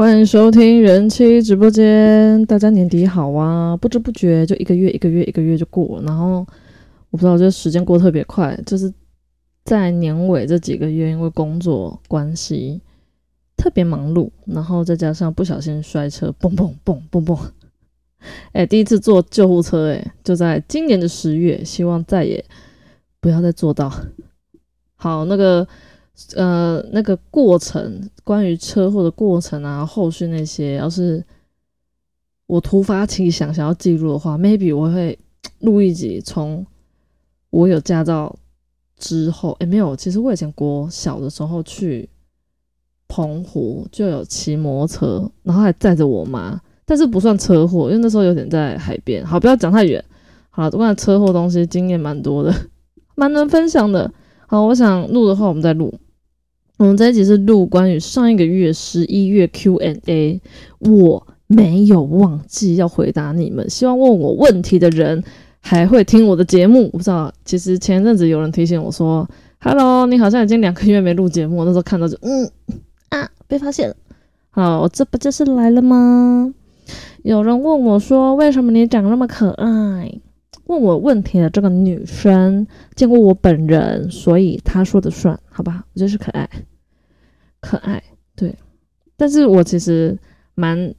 欢迎收听人妻直播间，大家年底好啊！不知不觉就一个月，一个月，一个月就过。然后我不知道，这时间过特别快，就是在年尾这几个月，因为工作关系特别忙碌，然后再加上不小心摔车，嘣嘣嘣嘣嘣，哎，第一次坐救护车，哎，就在今年的十月，希望再也不要再做到。好，那个。呃，那个过程，关于车祸的过程啊，后续那些，要是我突发奇想想要记录的话，maybe 我会 录一集，从我有驾照之后，哎，没有，其实我以前国小的时候去澎湖就有骑摩托车，然后还载着我妈，但是不算车祸，因为那时候有点在海边。好，不要讲太远。好了，关于车祸东西经验蛮多的，蛮能分享的。好，我想录的话，我们再录。我们这一集是录关于上一个月十一月 Q&A，我没有忘记要回答你们。希望问我问题的人还会听我的节目。我不知道，其实前阵子有人提醒我说：“Hello，你好像已经两个月没录节目。”那时候看到就嗯啊，被发现了。好，这不就是来了吗？有人问我说：“为什么你长那么可爱？”问我问题的这个女生见过我本人，所以她说的算，好吧？我就是可爱。可爱，对，但是我其实蛮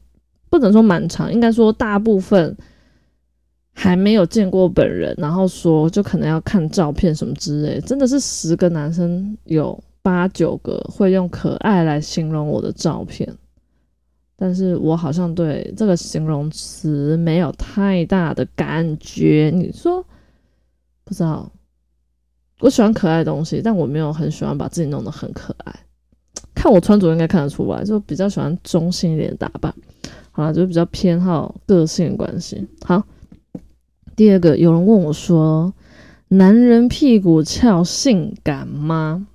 不能说蛮长，应该说大部分还没有见过本人，然后说就可能要看照片什么之类，真的是十个男生有八九个会用可爱来形容我的照片，但是我好像对这个形容词没有太大的感觉。你说不知道，我喜欢可爱的东西，但我没有很喜欢把自己弄得很可爱。看我穿着应该看得出来，就比较喜欢中性一点的打扮。好了，就比较偏好个性关系。好，第二个有人问我说：“男人屁股翘性感吗？”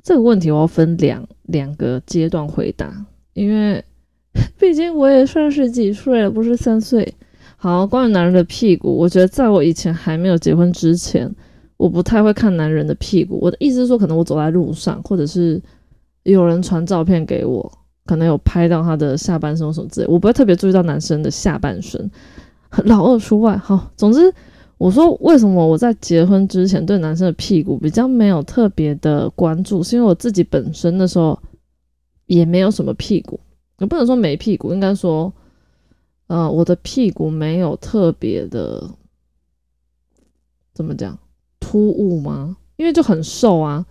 这个问题我要分两两个阶段回答，因为 毕竟我也算是几岁了，不是三岁。好，关于男人的屁股，我觉得在我以前还没有结婚之前。我不太会看男人的屁股，我的意思是说，可能我走在路上，或者是有人传照片给我，可能有拍到他的下半身什么之类，我不会特别注意到男生的下半身，老二除外。好，总之我说为什么我在结婚之前对男生的屁股比较没有特别的关注，是因为我自己本身的时候也没有什么屁股，也不能说没屁股，应该说，呃，我的屁股没有特别的，怎么讲？突兀吗？因为就很瘦啊。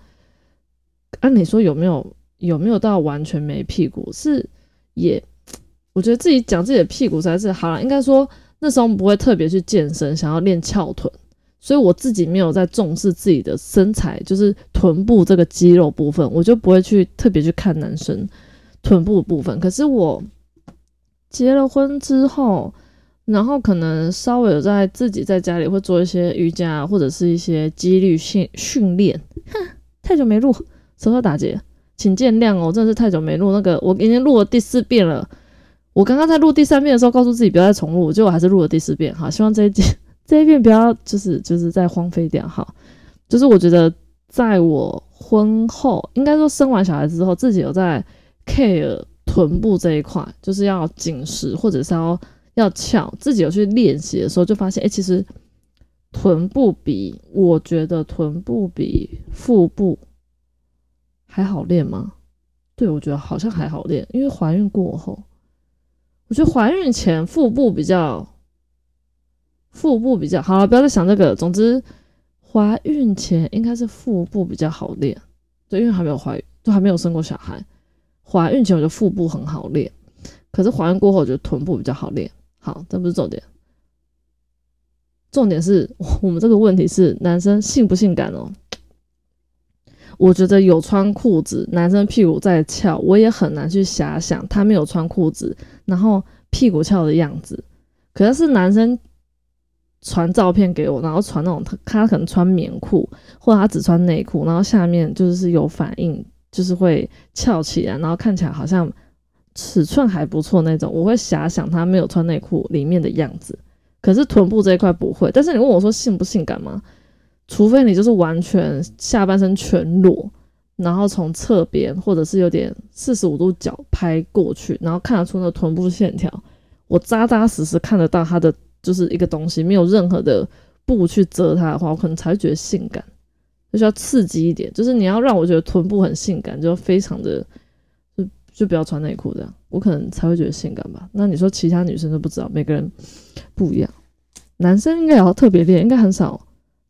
按你说有没有有没有到完全没屁股？是也，我觉得自己讲自己的屁股才是好了。应该说那时候不会特别去健身，想要练翘臀，所以我自己没有在重视自己的身材，就是臀部这个肌肉部分，我就不会去特别去看男生臀部部分。可是我结了婚之后。然后可能稍微有在自己在家里会做一些瑜伽或者是一些肌力训训练。哼，太久没录，舌头打结，请见谅哦，真的是太久没录。那个我已经录了第四遍了，我刚刚在录第三遍的时候，告诉自己不要再重录，结果还是录了第四遍。好，希望这一集这一遍不要就是就是再荒废掉。好，就是我觉得在我婚后，应该说生完小孩之后，自己有在 care 臀部这一块，就是要紧实或者是要。要翘，自己有去练习的时候，就发现，哎，其实臀部比我觉得臀部比腹部还好练吗？对，我觉得好像还好练，因为怀孕过后，我觉得怀孕前腹部比较，腹部比较好，不要再想这个。总之，怀孕前应该是腹部比较好练，对，因为还没有怀孕，都还没有生过小孩。怀孕前我觉得腹部很好练，可是怀孕过后，我觉得臀部比较好练。好，这不是重点，重点是我们这个问题是男生性不性感哦？我觉得有穿裤子，男生屁股在翘，我也很难去遐想他没有穿裤子，然后屁股翘的样子。可是是男生传照片给我，然后传那种他他可能穿棉裤，或者他只穿内裤，然后下面就是有反应，就是会翘起来，然后看起来好像。尺寸还不错那种，我会遐想他没有穿内裤里面的样子。可是臀部这一块不会。但是你问我说性不性感吗？除非你就是完全下半身全裸，然后从侧边或者是有点四十五度角拍过去，然后看得出那臀部线条，我扎扎实实看得到它的就是一个东西，没有任何的布去遮它的话，我可能才会觉得性感，就需要刺激一点，就是你要让我觉得臀部很性感，就非常的就不要穿内裤这样，我可能才会觉得性感吧。那你说其他女生都不知道，每个人不一样，男生应该也要特别练，应该很少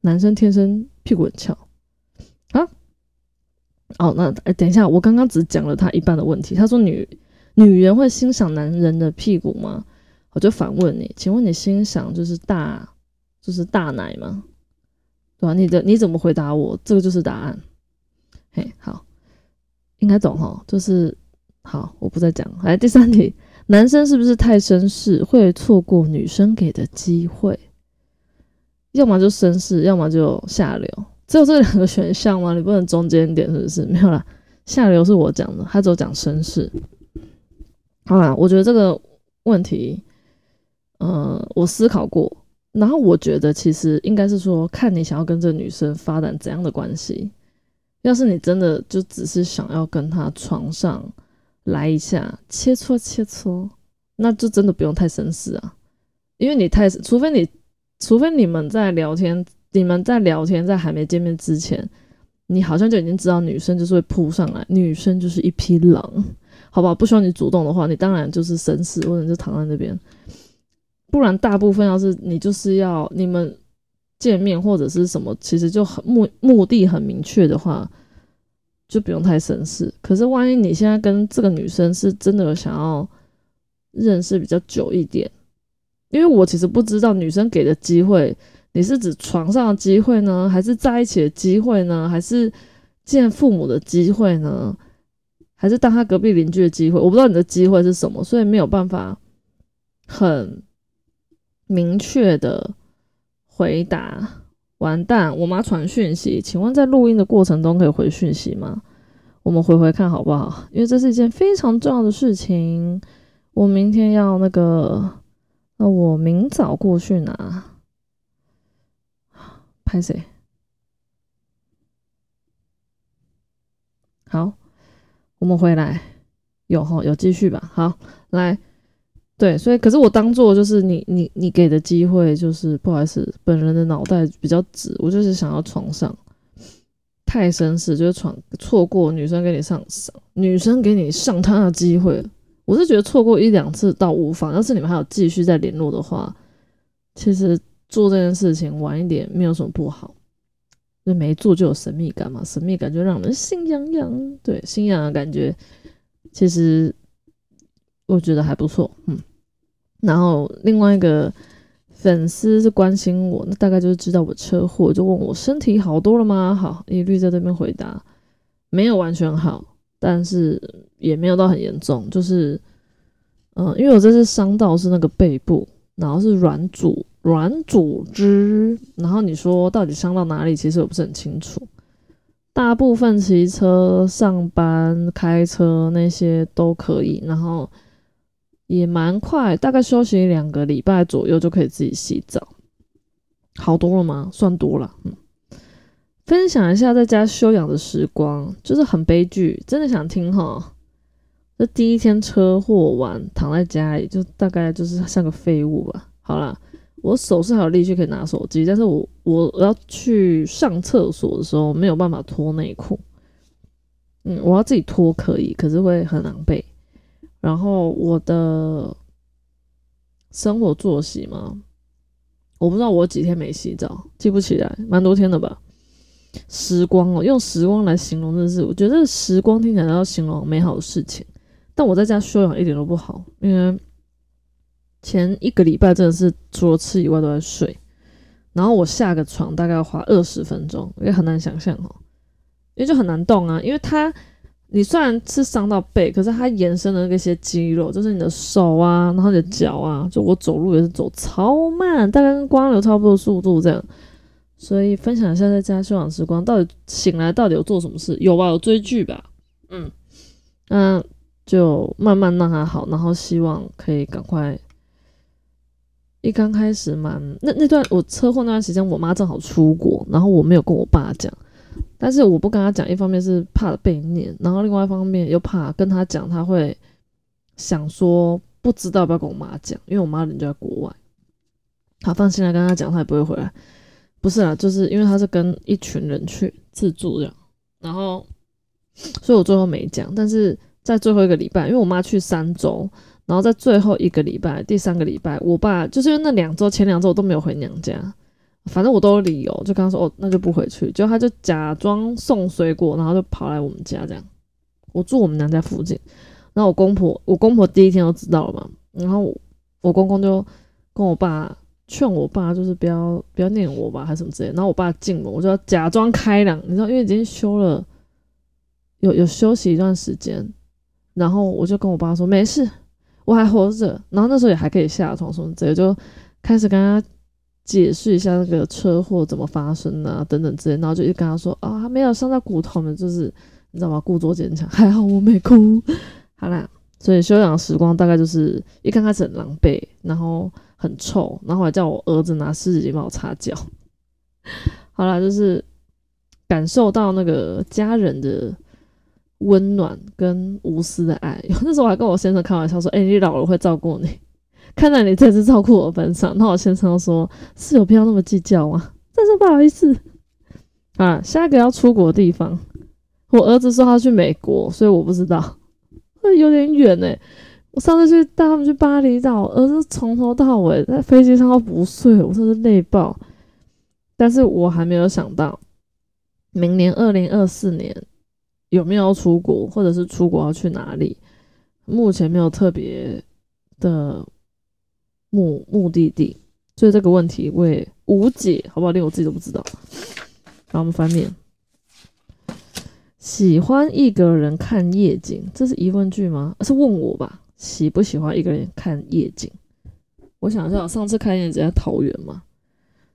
男生天生屁股很翘啊。哦，那哎，等一下，我刚刚只讲了他一半的问题。他说女女人会欣赏男人的屁股吗？我就反问你，请问你欣赏就是大就是大奶吗？对吧？你的你怎么回答我？这个就是答案。嘿，好，应该懂哈。就是好，我不再讲。来，第三题，男生是不是太绅士，会错过女生给的机会？要么就绅士，要么就下流。只有这两个选项吗？你不能中间点是不是？没有啦，下流是我讲的，他只有讲绅士。好啦，我觉得这个问题，呃，我思考过，然后我觉得其实应该是说，看你想要跟这女生发展怎样的关系。要是你真的就只是想要跟她床上来一下切磋切磋，那就真的不用太绅士啊，因为你太，除非你，除非你们在聊天。你们在聊天，在还没见面之前，你好像就已经知道女生就是会扑上来，女生就是一匹狼，好吧？不需要你主动的话，你当然就是绅士，或者就躺在那边。不然，大部分要是你就是要你们见面或者是什么，其实就很目目的很明确的话，就不用太绅士。可是，万一你现在跟这个女生是真的想要认识比较久一点，因为我其实不知道女生给的机会。你是指床上的机会呢，还是在一起的机会呢，还是见父母的机会呢，还是当他隔壁邻居的机会？我不知道你的机会是什么，所以没有办法很明确的回答。完蛋，我妈传讯息，请问在录音的过程中可以回讯息吗？我们回回看好不好？因为这是一件非常重要的事情，我明天要那个，那我明早过去拿。拍谁？好，我们回来有哈有继续吧。好，来，对，所以可是我当做就是你你你给的机会就是不好意思，本人的脑袋比较直，我就是想要床上太绅士，就是闯错过女生给你上上女生给你上她的机会，我是觉得错过一两次倒无妨，要是你们还有继续再联络的话，其实。做这件事情晚一点没有什么不好，就没做就有神秘感嘛，神秘感就让人心痒痒，对，心痒的感觉，其实我觉得还不错，嗯。然后另外一个粉丝是关心我，那大概就是知道我车祸，就问我身体好多了吗？好，一律在这边回答，没有完全好，但是也没有到很严重，就是，嗯，因为我这次伤到是那个背部，然后是软组。软组织，然后你说到底伤到哪里？其实我不是很清楚。大部分骑车、上班、开车那些都可以，然后也蛮快，大概休息两个礼拜左右就可以自己洗澡。好多了吗？算多了。嗯，分享一下在家休养的时光，就是很悲剧，真的想听哈。这第一天车祸完，躺在家里，就大概就是像个废物吧。好了。我手是还有力气可以拿手机，但是我我要去上厕所的时候没有办法脱内裤，嗯，我要自己脱可以，可是会很狼狈。然后我的生活作息嘛，我不知道我几天没洗澡，记不起来，蛮多天的吧。时光哦，用时光来形容真的是，我觉得时光听起来要形容美好的事情，但我在家休养一点都不好，因为。前一个礼拜真的是除了吃以外都在睡，然后我下个床大概要花二十分钟，也很难想象哦，因为就很难动啊，因为它你虽然是伤到背，可是它延伸的那些肌肉，就是你的手啊，然后你的脚啊，就我走路也是走超慢，大概跟光流差不多速度这样，所以分享一下在家休养时光，到底醒来到底有做什么事？有吧，有追剧吧，嗯，那就慢慢让它好，然后希望可以赶快。一刚开始蛮那那段我车祸那段时间，我妈正好出国，然后我没有跟我爸讲，但是我不跟他讲，一方面是怕被念，然后另外一方面又怕跟他讲，他会想说不知道要不要跟我妈讲，因为我妈人就在国外。好，放心来跟他讲，他也不会回来。不是啊，就是因为他是跟一群人去自助这样，然后，所以我最后没讲。但是在最后一个礼拜，因为我妈去三周，然后在最后一个礼拜，第三个礼拜，我爸就是因为那两周前两周我都没有回娘家。反正我都有理由，就跟他说哦，那就不回去。就他就假装送水果，然后就跑来我们家这样。我住我们娘家附近，然后我公婆，我公婆第一天都知道了嘛。然后我公公就跟我爸劝我爸，就是不要不要念我吧，还是什么之类。然后我爸进门，我就要假装开朗，你知道，因为已经休了，有有休息一段时间。然后我就跟我爸说没事，我还活着。然后那时候也还可以下床什么之类，就开始跟他。解释一下那个车祸怎么发生啊，等等之类，然后就一直跟他说啊，他没有伤到骨头嘛，就是你知道吗？故作坚强，还好我没哭。好啦，所以休养时光大概就是一刚开始很狼狈，然后很臭，然后还叫我儿子拿湿纸巾帮我擦脚。好啦，就是感受到那个家人的温暖跟无私的爱。那时候我还跟我先生开玩笑说，哎，你老了会照顾你。看在你这次照顾我份上，那我先生说：“是有必要那么计较吗？”真是不好意思啊。下一个要出国的地方，我儿子说他去美国，所以我不知道，会有点远呢。我上次去带他们去巴厘岛，儿子从头到尾在飞机上都不睡，我真是累爆。但是我还没有想到，明年二零二四年有没有要出国，或者是出国要去哪里？目前没有特别的。目目的地，所以这个问题我也无解，好不好？连我自己都不知道。然后我们翻面，喜欢一个人看夜景，这是疑问句吗？是问我吧？喜不喜欢一个人看夜景？我想一下，上次看夜景在桃园嘛？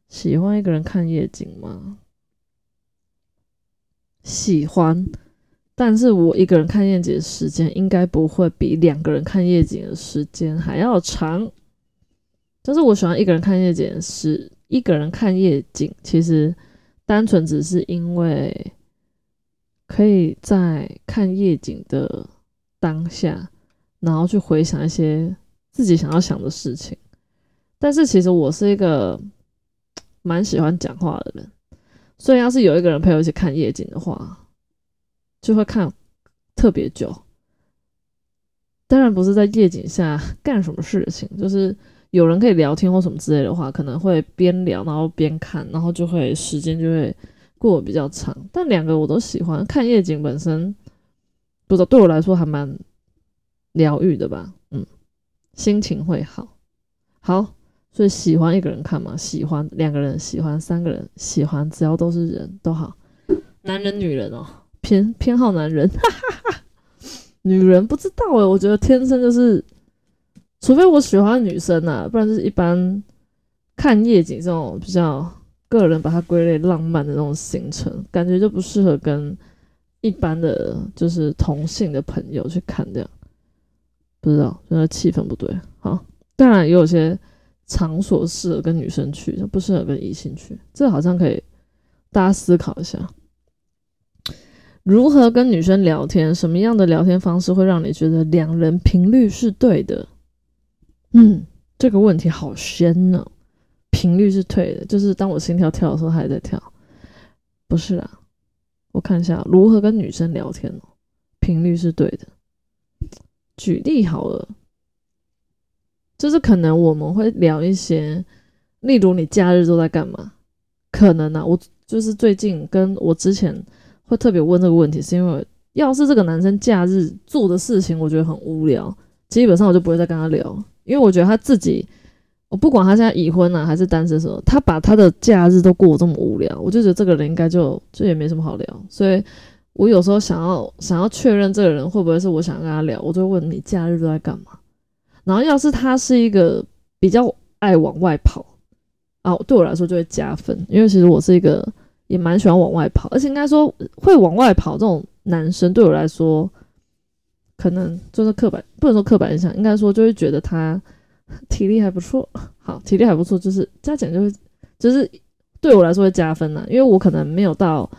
喜欢一个人看夜景吗？喜欢，但是我一个人看夜景的时间应该不会比两个人看夜景的时间还要长。但是我喜欢一个人看夜景，是一个人看夜景，其实单纯只是因为可以在看夜景的当下，然后去回想一些自己想要想的事情。但是其实我是一个蛮喜欢讲话的人，所以要是有一个人陪我一起看夜景的话，就会看特别久。当然不是在夜景下干什么事情，就是。有人可以聊天或什么之类的话，可能会边聊然后边看，然后就会时间就会过得比较长。但两个我都喜欢看夜景本身，不知道对我来说还蛮疗愈的吧，嗯，心情会好。好，所以喜欢一个人看嘛，喜欢两个人，喜欢三个人，喜欢只要都是人都好。男人女人哦，偏偏好男人，哈哈哈。女人不知道诶，我觉得天生就是。除非我喜欢女生呐，不然就是一般看夜景这种比较个人把它归类浪漫的那种行程，感觉就不适合跟一般的就是同性的朋友去看这样。不知道，觉得气氛不对。好，当然也有些场所适合跟女生去，不适合跟异性去。这好像可以大家思考一下，如何跟女生聊天，什么样的聊天方式会让你觉得两人频率是对的？嗯，这个问题好深呢。频率是对的，就是当我心跳跳的时候，还在跳。不是啊，我看一下如何跟女生聊天哦。频率是对的。举例好了，就是可能我们会聊一些，例如你假日都在干嘛？可能啊，我就是最近跟我之前会特别问这个问题，是因为要是这个男生假日做的事情，我觉得很无聊，基本上我就不会再跟他聊。因为我觉得他自己，我不管他现在已婚了还是单身，时候他把他的假日都过得这么无聊，我就觉得这个人应该就就也没什么好聊。所以我有时候想要想要确认这个人会不会是我想跟他聊，我就问你假日都在干嘛。然后要是他是一个比较爱往外跑啊，对我来说就会加分，因为其实我是一个也蛮喜欢往外跑，而且应该说会往外跑这种男生对我来说。可能就是刻板，不能说刻板印象，应该说就会觉得他体力还不错。好，体力还不错，就是加减就会，就是对我来说会加分呐。因为我可能没有到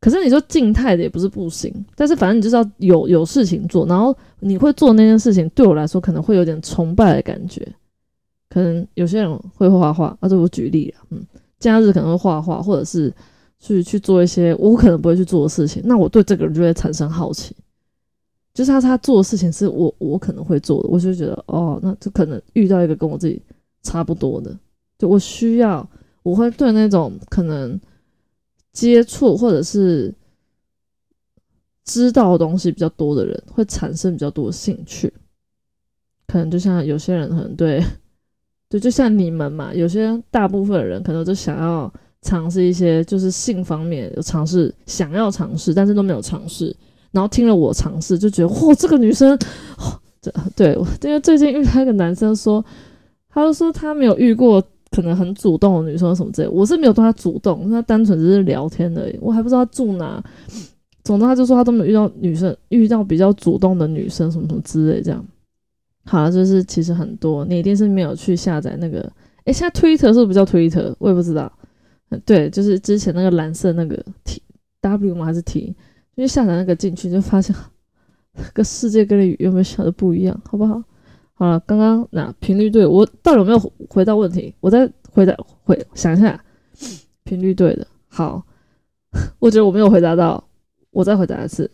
可是你说静态的也不是不行，但是反正你就是要有有事情做，然后你会做那件事情，对我来说可能会有点崇拜的感觉。可能有些人会画画，啊，这我举例啊，嗯，假日可能会画画，或者是去去做一些我可能不会去做的事情，那我对这个人就会产生好奇，就是他他做的事情是我我可能会做的，我就觉得哦，那就可能遇到一个跟我自己差不多的，就我需要，我会对那种可能接触或者是知道的东西比较多的人，会产生比较多的兴趣，可能就像有些人可能对。对，就像你们嘛，有些大部分人可能就想要尝试一些，就是性方面有尝试，想要尝试，但是都没有尝试。然后听了我尝试，就觉得嚯，这个女生，这对，因为最近遇到一个男生说，他就说他没有遇过可能很主动的女生什么之类，我是没有对他主动，他单纯只是聊天而已，我还不知道他住哪。总之他就说他都没有遇到女生，遇到比较主动的女生什么什么之类这样。好了，就是其实很多，你一定是没有去下载那个。诶，现在 Twitter 是不是叫 Twitter？我也不知道。对，就是之前那个蓝色那个 T W 吗？还是 T？因为下载那个进去就发现，这个世界跟你有没有想的不一样，好不好？好了，刚刚那频率对我到底有没有回答问题？我再回答回想一下，频率对的。好，我觉得我没有回答到，我再回答一次。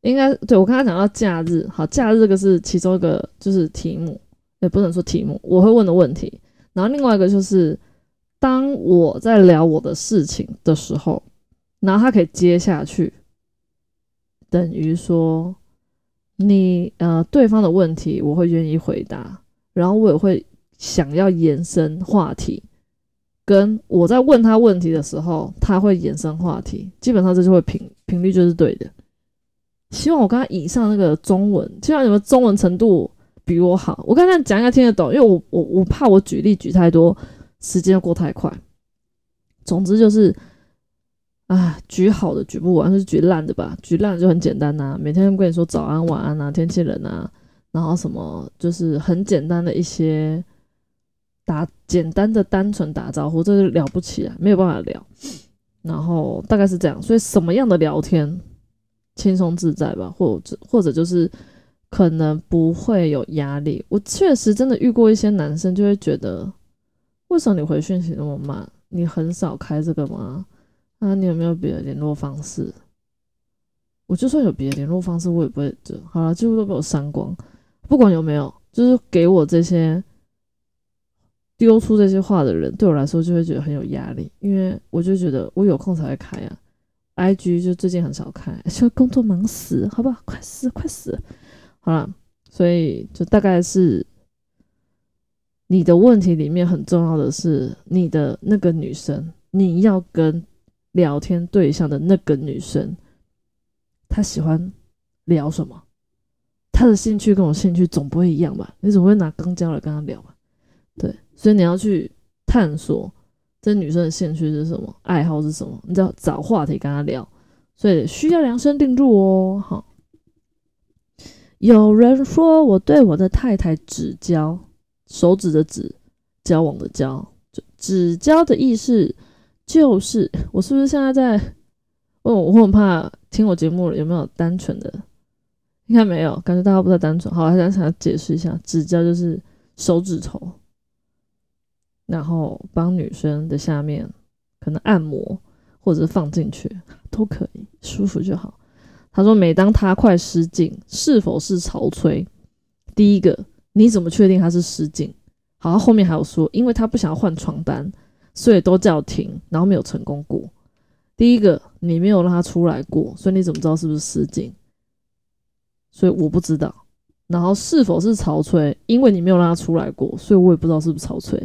应该对我刚刚讲到假日，好，假日这个是其中一个就是题目，也不能说题目，我会问的问题。然后另外一个就是，当我在聊我的事情的时候，然后他可以接下去，等于说你呃对方的问题，我会愿意回答，然后我也会想要延伸话题，跟我在问他问题的时候，他会延伸话题，基本上这就会频频率就是对的。希望我刚刚以上那个中文，希望你们中文程度比我好。我刚才讲应该听得懂，因为我我我怕我举例举太多，时间过太快。总之就是，啊，举好的举不完，是举烂的吧？举烂就很简单呐，每天跟你说早安晚安啊，天气冷啊，然后什么就是很简单的一些打简单的单纯打招呼，这是了不起啊，没有办法聊。然后大概是这样，所以什么样的聊天？轻松自在吧，或者或者就是可能不会有压力。我确实真的遇过一些男生，就会觉得为什么你回讯息那么慢？你很少开这个吗？啊，你有没有别的联络方式？我就算有别的联络方式，我也不会就好了，几乎都被我删光。不管有没有，就是给我这些丢出这些话的人，对我来说就会觉得很有压力，因为我就觉得我有空才会开啊。I G 就最近很少开，就工作忙死，好不好？快死，快死！好了，所以就大概是你的问题里面很重要的是你的那个女生，你要跟聊天对象的那个女生，她喜欢聊什么？她的兴趣跟我兴趣总不会一样吧？你总会拿刚交来跟她聊吧？对，所以你要去探索。这女生的兴趣是什么？爱好是什么？你要找话题跟她聊，所以需要量身定做哦。好，有人说我对我的太太只交手指的指，交往的交，就指交的意思就是我是不是现在在？哦，我很怕听我节目了有没有单纯的？应该没有，感觉大家不太单纯。好，还想想解释一下，指交就是手指头。然后帮女生的下面可能按摩，或者是放进去都可以，舒服就好。他说，每当他快失禁，是否是潮吹？第一个，你怎么确定他是失禁？好，后面还有说，因为他不想要换床单，所以都叫停，然后没有成功过。第一个，你没有让他出来过，所以你怎么知道是不是失禁？所以我不知道。然后是否是潮吹？因为你没有让他出来过，所以我也不知道是不是潮吹。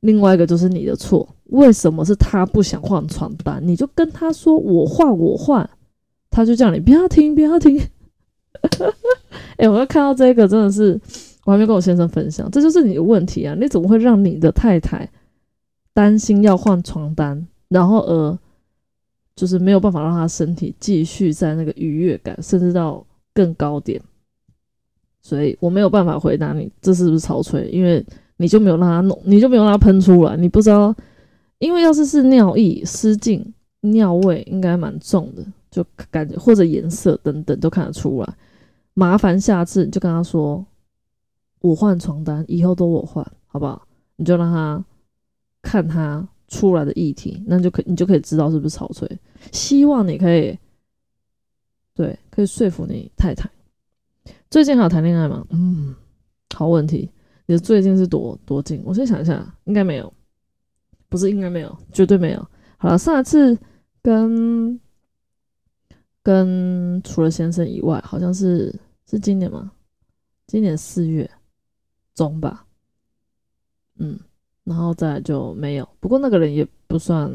另外一个就是你的错，为什么是他不想换床单？你就跟他说我换我换，他就叫你不要停不要停。哎，我要看到这个真的是，我还没跟我先生分享，这就是你的问题啊！你怎么会让你的太太担心要换床单，然后呃，就是没有办法让他身体继续在那个愉悦感，甚至到更高点？所以我没有办法回答你这是不是潮吹，因为。你就没有让他弄，你就没有让他喷出来，你不知道，因为要是是尿意失禁，尿味应该蛮重的，就感觉或者颜色等等都看得出来。麻烦下次你就跟他说，我换床单，以后都我换，好不好？你就让他看他出来的议题，那就可你就可以知道是不是草吹。希望你可以对，可以说服你太太。最近还有谈恋爱吗？嗯，好问题。你的最近是多多近？我先想一下，应该没有，不是应该没有，绝对没有。好了，上一次跟跟除了先生以外，好像是是今年吗？今年四月中吧。嗯，然后再就没有。不过那个人也不算，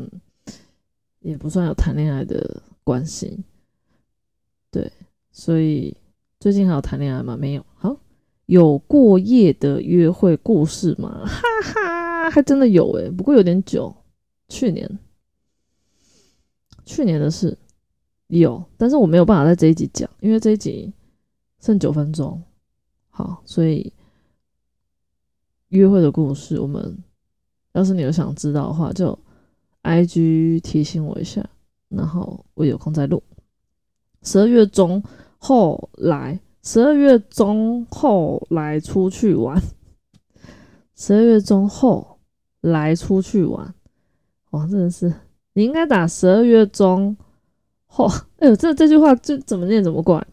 也不算有谈恋爱的关系。对，所以最近还有谈恋爱吗？没有。好，有过夜的约会故事吗？哈哈，还真的有诶，不过有点久，去年，去年的事有，但是我没有办法在这一集讲，因为这一集剩九分钟。好，所以。约会的故事，我们要是你有想知道的话，就 I G 提醒我一下，然后我有空再录。十二月中后来，十二月中后来出去玩，十二月中后来出去玩，哇，真的是你应该打十二月中后，哎呦，这这句话就怎么念怎么怪。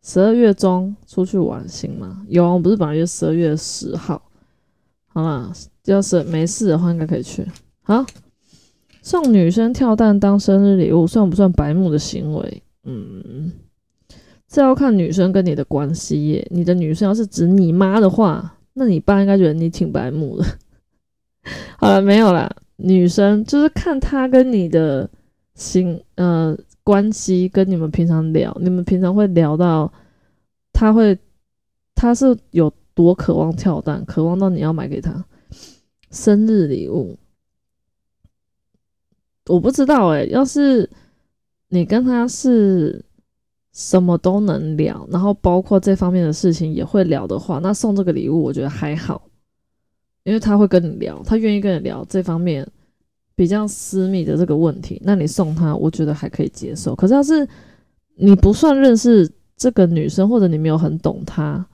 十二月中出去玩行吗？有啊，我不是本来约十二月十号。好啦，要是没事的话，应该可以去。好，送女生跳蛋当生日礼物，算不算白目的行为？嗯，这要看女生跟你的关系耶。你的女生要是指你妈的话，那你爸应该觉得你挺白目的。好了，没有啦。女生就是看她跟你的心呃关系，跟你们平常聊，你们平常会聊到，他会，他是有。多渴望跳蛋，渴望到你要买给他生日礼物。我不知道哎，要是你跟他是什么都能聊，然后包括这方面的事情也会聊的话，那送这个礼物我觉得还好，因为他会跟你聊，他愿意跟你聊这方面比较私密的这个问题，那你送他，我觉得还可以接受。可是要是你不算认识这个女生，或者你没有很懂她。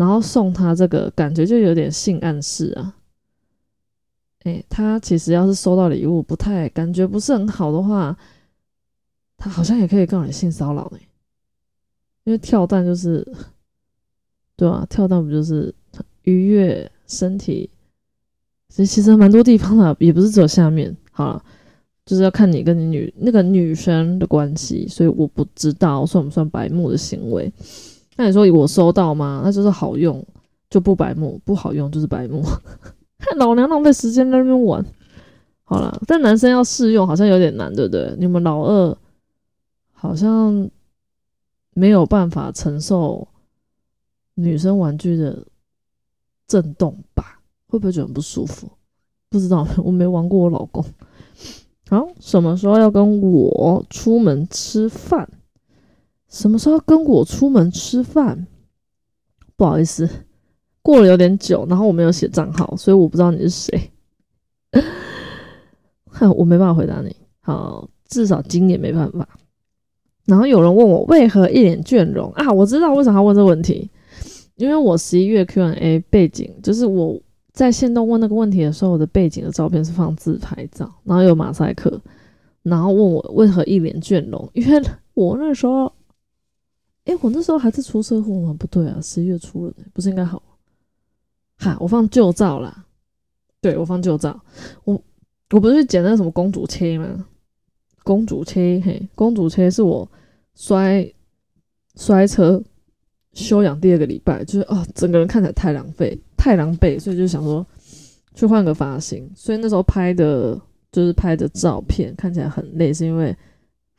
然后送他这个，感觉就有点性暗示啊。哎，他其实要是收到礼物不太感觉不是很好的话，他好像也可以告你性骚扰呢。因为跳蛋就是，对啊，跳蛋不就是愉悦身体？其实其实蛮多地方的，也不是只有下面。好了，就是要看你跟你女那个女生的关系，所以我不知道算不算白目的行为。那你说我收到吗？那就是好用就不白目，不好用就是白目。看 老娘浪费时间在那边玩，好了。但男生要试用好像有点难，对不对？你们老二好像没有办法承受女生玩具的震动吧？会不会觉得很不舒服？不知道，我没玩过我老公。好，什么时候要跟我出门吃饭？什么时候跟我出门吃饭？不好意思，过了有点久，然后我没有写账号，所以我不知道你是谁。哼我没办法回答你。好，至少今年没办法。然后有人问我为何一脸倦容啊？我知道为什么要问这个问题，因为我十一月 Q&A 背景就是我在线动问那个问题的时候，我的背景的照片是放自拍照，然后有马赛克，然后问我为何一脸倦容，因为我那时候。哎，我那时候还是出车祸吗？不对啊，十一月初了，不是应该好？哈，我放旧照啦。对，我放旧照。我我不是去捡那个什么公主切吗？公主切，嘿，公主切是我摔摔车休养第二个礼拜，就是哦，整个人看起来太狼狈，太狼狈，所以就想说去换个发型。所以那时候拍的就是拍的照片看起来很累，是因为。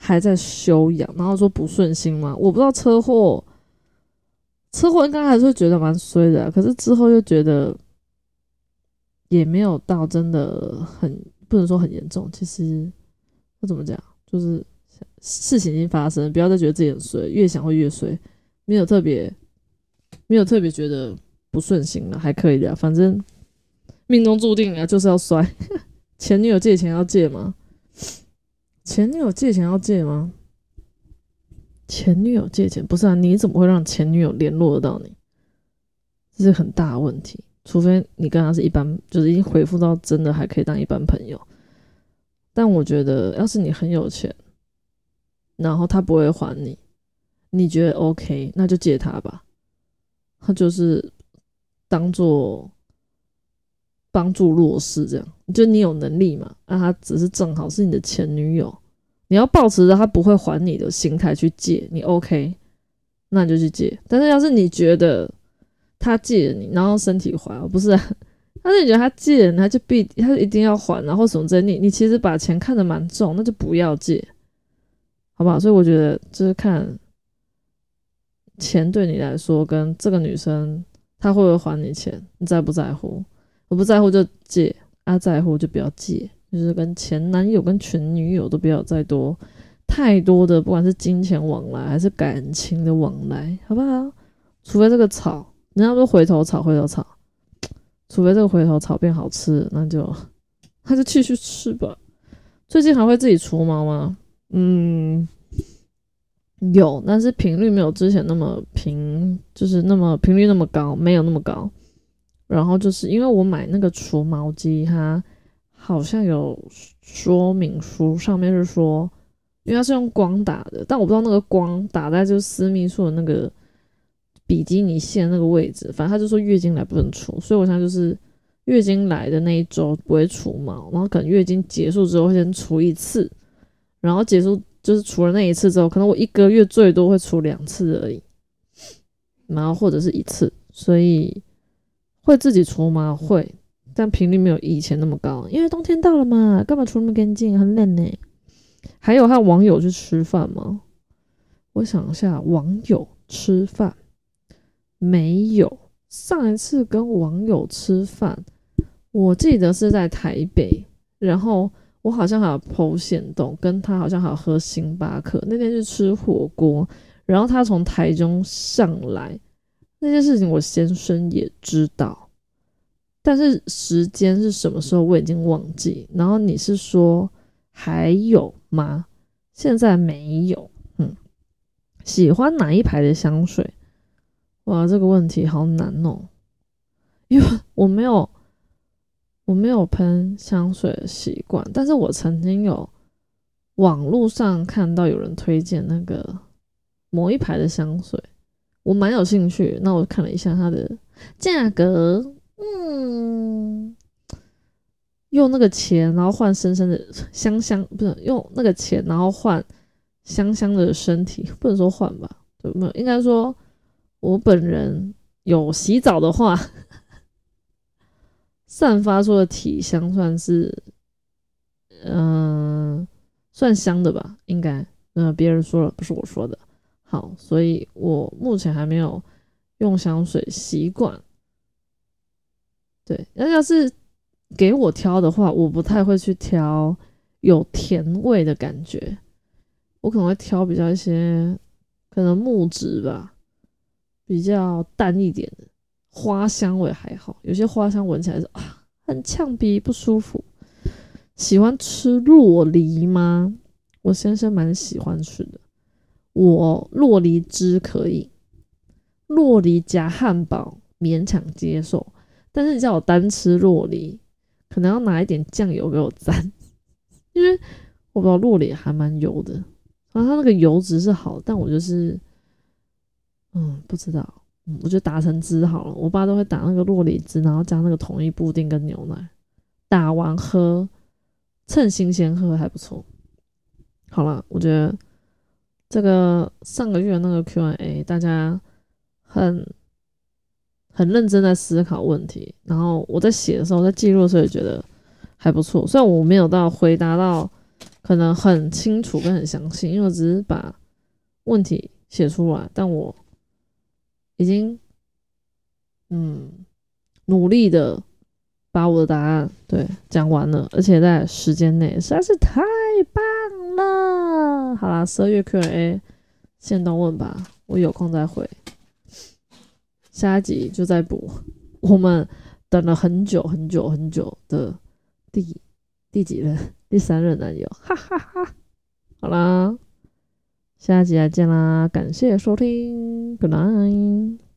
还在休养，然后说不顺心吗？我不知道车祸，车祸应该还是会觉得蛮衰的，可是之后又觉得也没有到真的很不能说很严重。其实那怎么讲，就是事情已经发生，不要再觉得自己很衰，越想会越衰。没有特别，没有特别觉得不顺心了，还可以的，反正命中注定啊，就是要摔。前女友借钱要借吗？前女友借钱要借吗？前女友借钱不是啊？你怎么会让前女友联络得到你？这是很大的问题。除非你跟他是一般，就是已经回复到真的还可以当一般朋友。但我觉得，要是你很有钱，然后他不会还你，你觉得 OK，那就借他吧。他就是当做帮助弱势这样，就你有能力嘛，那他只是正好是你的前女友，你要保持着他不会还你的心态去借，你 OK，那你就去借。但是要是你觉得他借你，然后身体还，不是？但是你觉得他借，他就必他一定要还，然后什么之类，你你其实把钱看得蛮重，那就不要借，好不好？所以我觉得就是看。钱对你来说，跟这个女生她会不会还你钱，你在不在乎？我不在乎就借，啊在乎就不要借。就是跟前男友、跟前女友都不要再多太多的，不管是金钱往来还是感情的往来，好不好？除非这个草，人家说回头草，回头草，除非这个回头草变好吃，那就那就继续吃吧。最近还会自己除毛吗？嗯。有，但是频率没有之前那么频，就是那么频率那么高，没有那么高。然后就是因为我买那个除毛机，它好像有说明书，上面是说，因为它是用光打的，但我不知道那个光打在就是私密处的那个比基尼线那个位置，反正他就说月经来不能除，所以我现在就是月经来的那一周不会除毛，然后可能月经结束之后会先除一次，然后结束。就是除了那一次之后，可能我一个月最多会除两次而已，然后或者是一次，所以会自己除吗？会，但频率没有以前那么高，因为冬天到了嘛，干嘛除那么干净？很冷呢。还有和网友去吃饭吗？我想一下，网友吃饭没有？上一次跟网友吃饭，我记得是在台北，然后。我好像还有剖线洞，跟他好像还有喝星巴克。那天是吃火锅，然后他从台中上来，那件事情我先生也知道，但是时间是什么时候我已经忘记。然后你是说还有吗？现在没有。嗯，喜欢哪一排的香水？哇，这个问题好难哦，因为我没有。我没有喷香水的习惯，但是我曾经有网络上看到有人推荐那个某一排的香水，我蛮有兴趣。那我看了一下它的价格，嗯，用那个钱然后换深深的香香，不是用那个钱然后换香香的身体，不能说换吧？对，没有，应该说我本人有洗澡的话。散发出的体香算是，嗯，算香的吧，应该。嗯，别人说了，不是我说的。好，所以我目前还没有用香水习惯。对，那要是给我挑的话，我不太会去挑有甜味的感觉，我可能会挑比较一些可能木质吧，比较淡一点的。花香味还好，有些花香闻起来是啊，很呛鼻，不舒服。喜欢吃洛梨吗？我先生蛮喜欢吃的，我洛梨汁可以，洛梨加汉堡勉强接受，但是你叫我单吃洛梨，可能要拿一点酱油给我沾，因为我不知道洛梨还蛮油的，然后它那个油脂是好，但我就是，嗯，不知道。我就打成汁好了，我爸都会打那个洛梨汁，然后加那个统一布丁跟牛奶，打完喝，趁新鲜喝还不错。好了，我觉得这个上个月那个 Q&A，大家很很认真在思考问题，然后我在写的时候，在记录的时候也觉得还不错。虽然我没有到回答到可能很清楚跟很详细，因为我只是把问题写出来，但我。已经，嗯，努力的把我的答案对讲完了，而且在时间内实在是太棒了。好啦，十二月 Q&A 先都问吧，我有空再回。下一集就再补。我们等了很久很久很久的第第几任？第三任男友，哈哈哈。好啦，下一集再见啦，感谢收听，Good night。